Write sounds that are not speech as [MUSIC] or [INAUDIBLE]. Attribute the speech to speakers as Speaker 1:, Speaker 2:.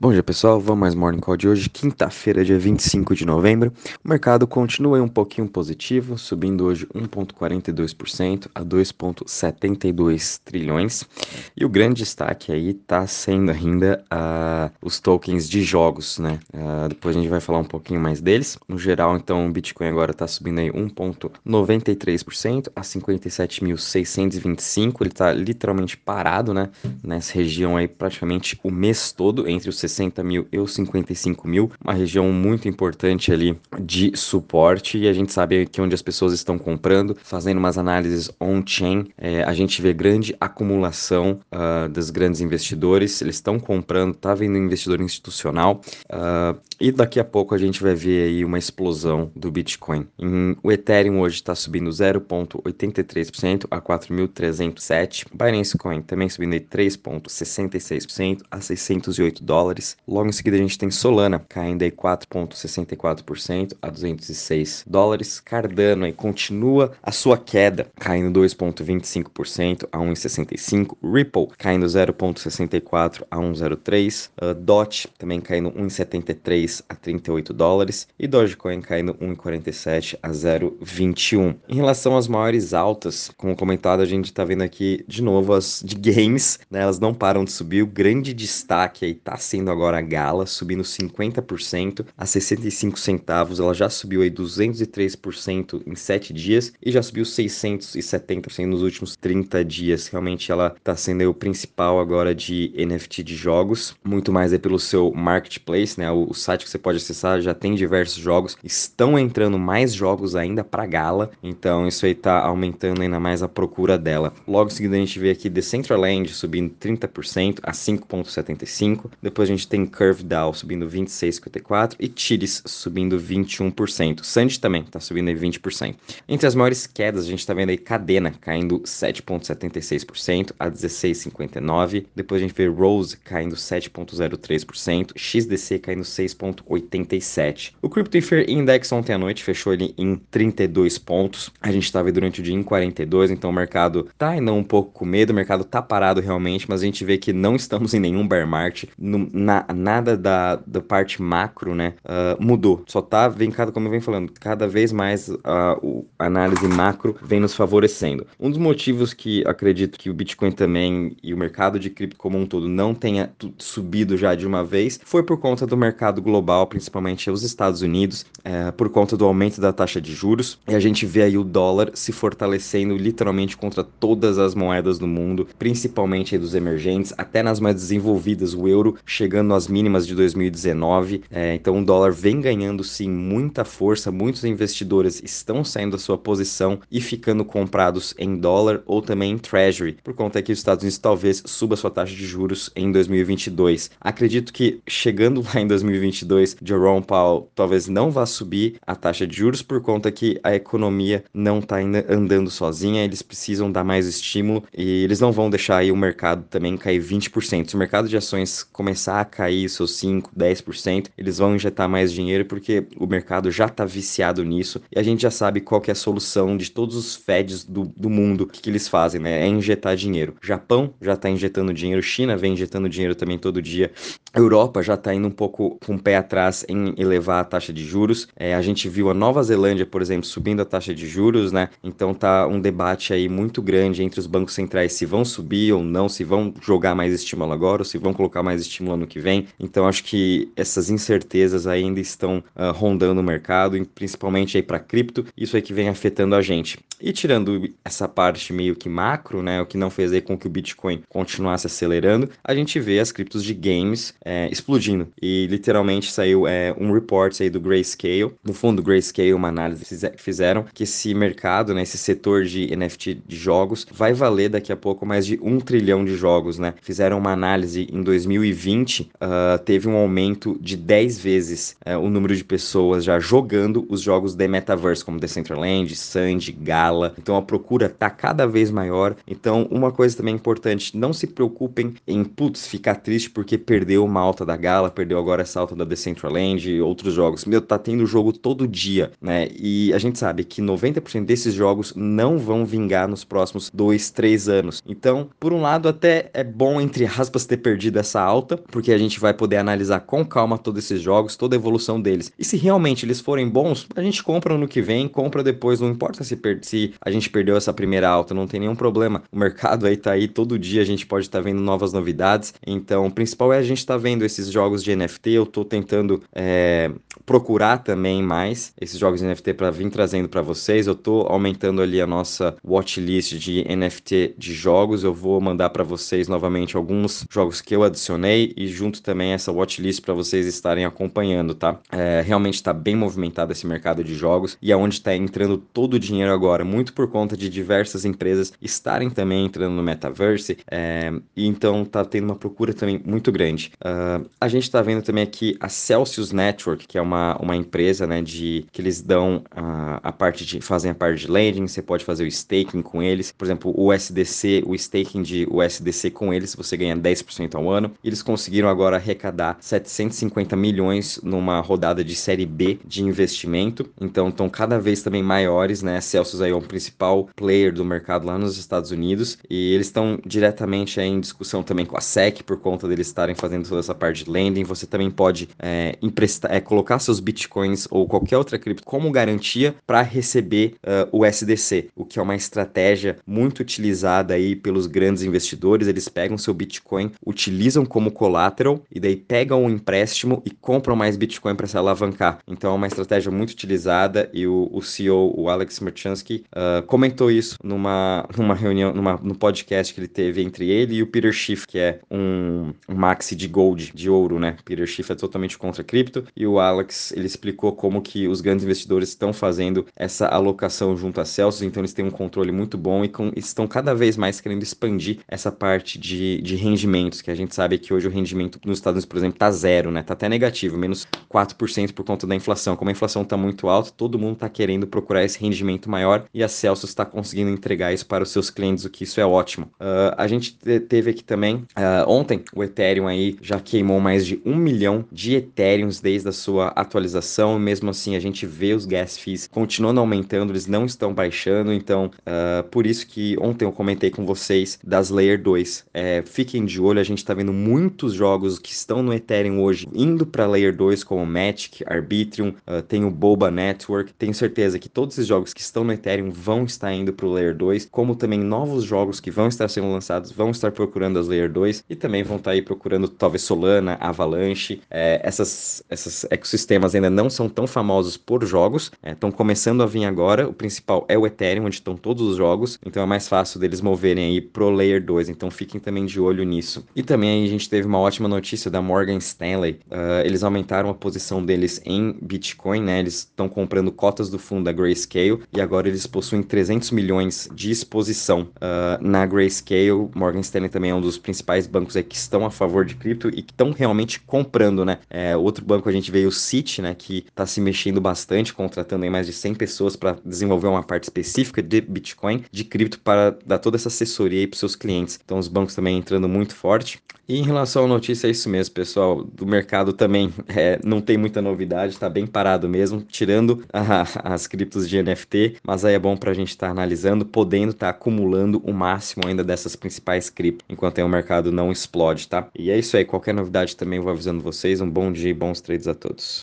Speaker 1: Bom dia pessoal, vamos mais Morning Call de hoje, quinta-feira, dia 25 de novembro. O mercado continua um pouquinho positivo, subindo hoje 1,42% a 2,72 trilhões. E o grande destaque aí está sendo ainda uh, os tokens de jogos, né? Uh, depois a gente vai falar um pouquinho mais deles. No geral, então, o Bitcoin agora está subindo aí 1,93% a 57.625. Ele está literalmente parado, né? Nessa região aí praticamente o mês todo, entre os 60 mil e os 55 mil, uma região muito importante ali de suporte e a gente sabe que onde as pessoas estão comprando, fazendo umas análises on-chain, é, a gente vê grande acumulação uh, dos grandes investidores, eles estão comprando, tá vendo investidor institucional uh, e daqui a pouco a gente vai ver aí uma explosão do Bitcoin. O Ethereum hoje está subindo 0,83% a 4.307, Binance Coin também subindo 3,66% a 608 dólares. Logo em seguida a gente tem Solana caindo aí 4,64% a 206 dólares. Cardano aí continua a sua queda, caindo 2,25% a 1,65. Ripple caindo 0,64 a 1,03. Uh, DOT também caindo 1,73 a 38 dólares. E Dogecoin caindo 1,47 a 0,21. Em relação às maiores altas, como comentado, a gente está vendo aqui de novo as de games, né? Elas não param de subir. O grande destaque aí tá sendo agora a Gala, subindo 50% a 65 centavos. Ela já subiu aí 203% em 7 dias e já subiu 670% nos últimos 30 dias. Realmente ela está sendo o principal agora de NFT de jogos, muito mais é pelo seu marketplace, né? O site que você pode acessar já tem diversos jogos, estão entrando mais jogos ainda para Gala, então isso aí tá aumentando ainda mais a procura dela. Logo em seguida a gente vê aqui Decentraland subindo 30% a 5.75, depois a gente tem Curve Dow subindo 26,54% e Tiris subindo 21%. Sandy também está subindo aí 20%. Entre as maiores quedas, a gente está vendo aí Cadena caindo 7,76% a 16,59%. Depois a gente vê Rose caindo 7,03%, XDC caindo 6,87%. O Crypto Fear Index ontem à noite fechou ele em 32 pontos. A gente estava durante o dia em 42, então o mercado tá ainda um pouco com medo, o mercado tá parado realmente, mas a gente vê que não [LAUGHS] estamos em nenhum bear market. No, na, nada da, da parte macro, né, uh, mudou. Só tá, vem cada, como eu venho falando, cada vez mais a uh, análise macro vem nos favorecendo. Um dos motivos que acredito que o Bitcoin também e o mercado de cripto como um todo não tenha subido já de uma vez foi por conta do mercado global, principalmente os Estados Unidos, uh, por conta do aumento da taxa de juros. E a gente vê aí o dólar se fortalecendo literalmente contra todas as moedas do mundo, principalmente dos emergentes, até nas mais desenvolvidas, o euro chegando chegando às mínimas de 2019. É, então o dólar vem ganhando sim muita força, muitos investidores estão saindo da sua posição e ficando comprados em dólar ou também em treasury, por conta que os Estados Unidos talvez suba sua taxa de juros em 2022. Acredito que chegando lá em 2022, Jerome Powell talvez não vá subir a taxa de juros por conta que a economia não está ainda andando sozinha, eles precisam dar mais estímulo e eles não vão deixar aí o mercado também cair 20%. Se o mercado de ações começar a cair seus 5, 10%, eles vão injetar mais dinheiro porque o mercado já está viciado nisso e a gente já sabe qual é a solução de todos os Feds do, do mundo, o que, que eles fazem, né? É injetar dinheiro. Japão já está injetando dinheiro, China vem injetando dinheiro também todo dia. Europa já está indo um pouco com o pé atrás em elevar a taxa de juros. É, a gente viu a Nova Zelândia, por exemplo, subindo a taxa de juros, né? Então tá um debate aí muito grande entre os bancos centrais se vão subir ou não, se vão jogar mais estímulo agora ou se vão colocar mais estímulo no que vem. Então acho que essas incertezas ainda estão uh, rondando o mercado, principalmente aí para cripto. Isso aí que vem afetando a gente. E tirando essa parte meio que macro, né, o que não fez aí com que o Bitcoin continuasse acelerando, a gente vê as criptos de games é, explodindo. E literalmente saiu é, um report aí do Grayscale, no fundo do Grayscale, uma análise que fizeram, que esse mercado, né, esse setor de NFT de jogos, vai valer daqui a pouco mais de um trilhão de jogos, né? Fizeram uma análise em 2020, uh, ah, teve um aumento de 10 vezes uh, o número de pessoas já jogando os jogos de Metaverse, como Decentraland, Sand, Gala, então a procura tá cada vez maior. Então, uma coisa também importante, não se preocupem em putz, ficar triste porque perdeu uma alta da Gala, perdeu agora essa alta da Decentraland e outros jogos. Meu, tá tendo jogo todo dia, né? E a gente sabe que 90% desses jogos não vão vingar nos próximos 2, 3 anos. Então, por um lado, até é bom, entre aspas, ter perdido essa alta, porque porque a gente vai poder analisar com calma todos esses jogos, toda a evolução deles. E se realmente eles forem bons, a gente compra no que vem, compra depois, não importa se, se a gente perdeu essa primeira alta, não tem nenhum problema. O mercado aí tá aí todo dia, a gente pode estar tá vendo novas novidades. Então, o principal é a gente estar tá vendo esses jogos de NFT. Eu tô tentando é, procurar também mais esses jogos de NFT para vir trazendo para vocês. Eu tô aumentando ali a nossa watchlist de NFT de jogos. Eu vou mandar para vocês novamente alguns jogos que eu adicionei e junto também essa watchlist para vocês estarem acompanhando, tá? É, realmente está bem movimentado esse mercado de jogos e aonde é está entrando todo o dinheiro agora, muito por conta de diversas empresas estarem também entrando no metaverse. É, e então tá tendo uma procura também muito grande. Uh, a gente está vendo também aqui a Celsius Network, que é uma, uma empresa, né, de que eles dão uh, a parte de fazem a parte de lending, você pode fazer o staking com eles. Por exemplo, o USDC, o staking de USDC com eles, você ganha 10% ao ano. Eles conseguiram agora arrecadar 750 milhões numa rodada de série B de investimento. Então estão cada vez também maiores, né? Celsius aí é o principal player do mercado lá nos Estados Unidos e eles estão diretamente em discussão também com a SEC por conta deles estarem fazendo essa parte de lending. Você também pode é, emprestar, é, colocar seus bitcoins ou qualquer outra cripto como garantia para receber uh, o SDC, o que é uma estratégia muito utilizada aí pelos grandes investidores. Eles pegam seu bitcoin, utilizam como collateral e daí pegam o empréstimo e compram mais bitcoin para se alavancar. Então é uma estratégia muito utilizada e o, o CEO, o Alex Merchansky, uh, comentou isso numa, numa reunião, numa, no podcast que ele teve entre ele e o Peter Schiff, que é um, um maxi de gold, de ouro, né? Peter Schiff é totalmente contra cripto e o Alex, ele explicou como que os grandes investidores estão fazendo essa alocação junto a Celsius, então eles têm um controle muito bom e com, estão cada vez mais querendo expandir essa parte de, de rendimentos, que a gente sabe que hoje o rendimento nos Estados Unidos, por exemplo, tá zero, né? Tá até negativo, menos 4% por conta da inflação. Como a inflação tá muito alta, todo mundo tá querendo procurar esse rendimento maior e a Celsius está conseguindo entregar isso para os seus clientes, o que isso é ótimo. Uh, a gente teve aqui também, uh, ontem, o Ethereum aí já queimou mais de um milhão de Ethereums desde a sua atualização, mesmo assim a gente vê os gas fees continuando aumentando, eles não estão baixando, então uh, por isso que ontem eu comentei com vocês das Layer 2. É, fiquem de olho, a gente está vendo muitos jogos que estão no Ethereum hoje indo para Layer 2, como Magic, Arbitrium, tem o Boba Network, tenho certeza que todos esses jogos que estão no Ethereum vão estar indo para o Layer 2, como também novos jogos que vão estar sendo lançados vão estar procurando as Layer 2 e também vão estar aí procurando talvez Solana, Avalanche. É, essas, esses ecossistemas ainda não são tão famosos por jogos, estão é, começando a vir agora. O principal é o Ethereum, onde estão todos os jogos, então é mais fácil deles moverem aí pro Layer 2, então fiquem também de olho nisso. E também a gente teve uma ótima notícia da Morgan Stanley, uh, eles aumentaram a posição deles em Bitcoin, né? Eles estão comprando cotas do fundo da Grayscale e agora eles possuem 300 milhões de exposição uh, na Grayscale. Morgan Stanley também é um dos principais bancos que estão a favor de cripto e que estão realmente comprando, né? É, outro banco a gente veio o Citi, né, que está se mexendo bastante, contratando aí mais de 100 pessoas para desenvolver uma parte específica de Bitcoin, de cripto para dar toda essa assessoria para seus clientes. Então os bancos também entrando muito forte. E em relação à notícia, é isso mesmo, pessoal. Do mercado também [LAUGHS] é, não tem muita novidade, está bem parado mesmo, tirando a, [LAUGHS] as criptos de NFT, mas aí é bom para a gente estar tá analisando, podendo estar tá acumulando o máximo ainda dessas principais criptos, enquanto o mercado não explode, tá? E é isso aí, qualquer novidade também vou avisando vocês. Um bom dia e bons trades a todos.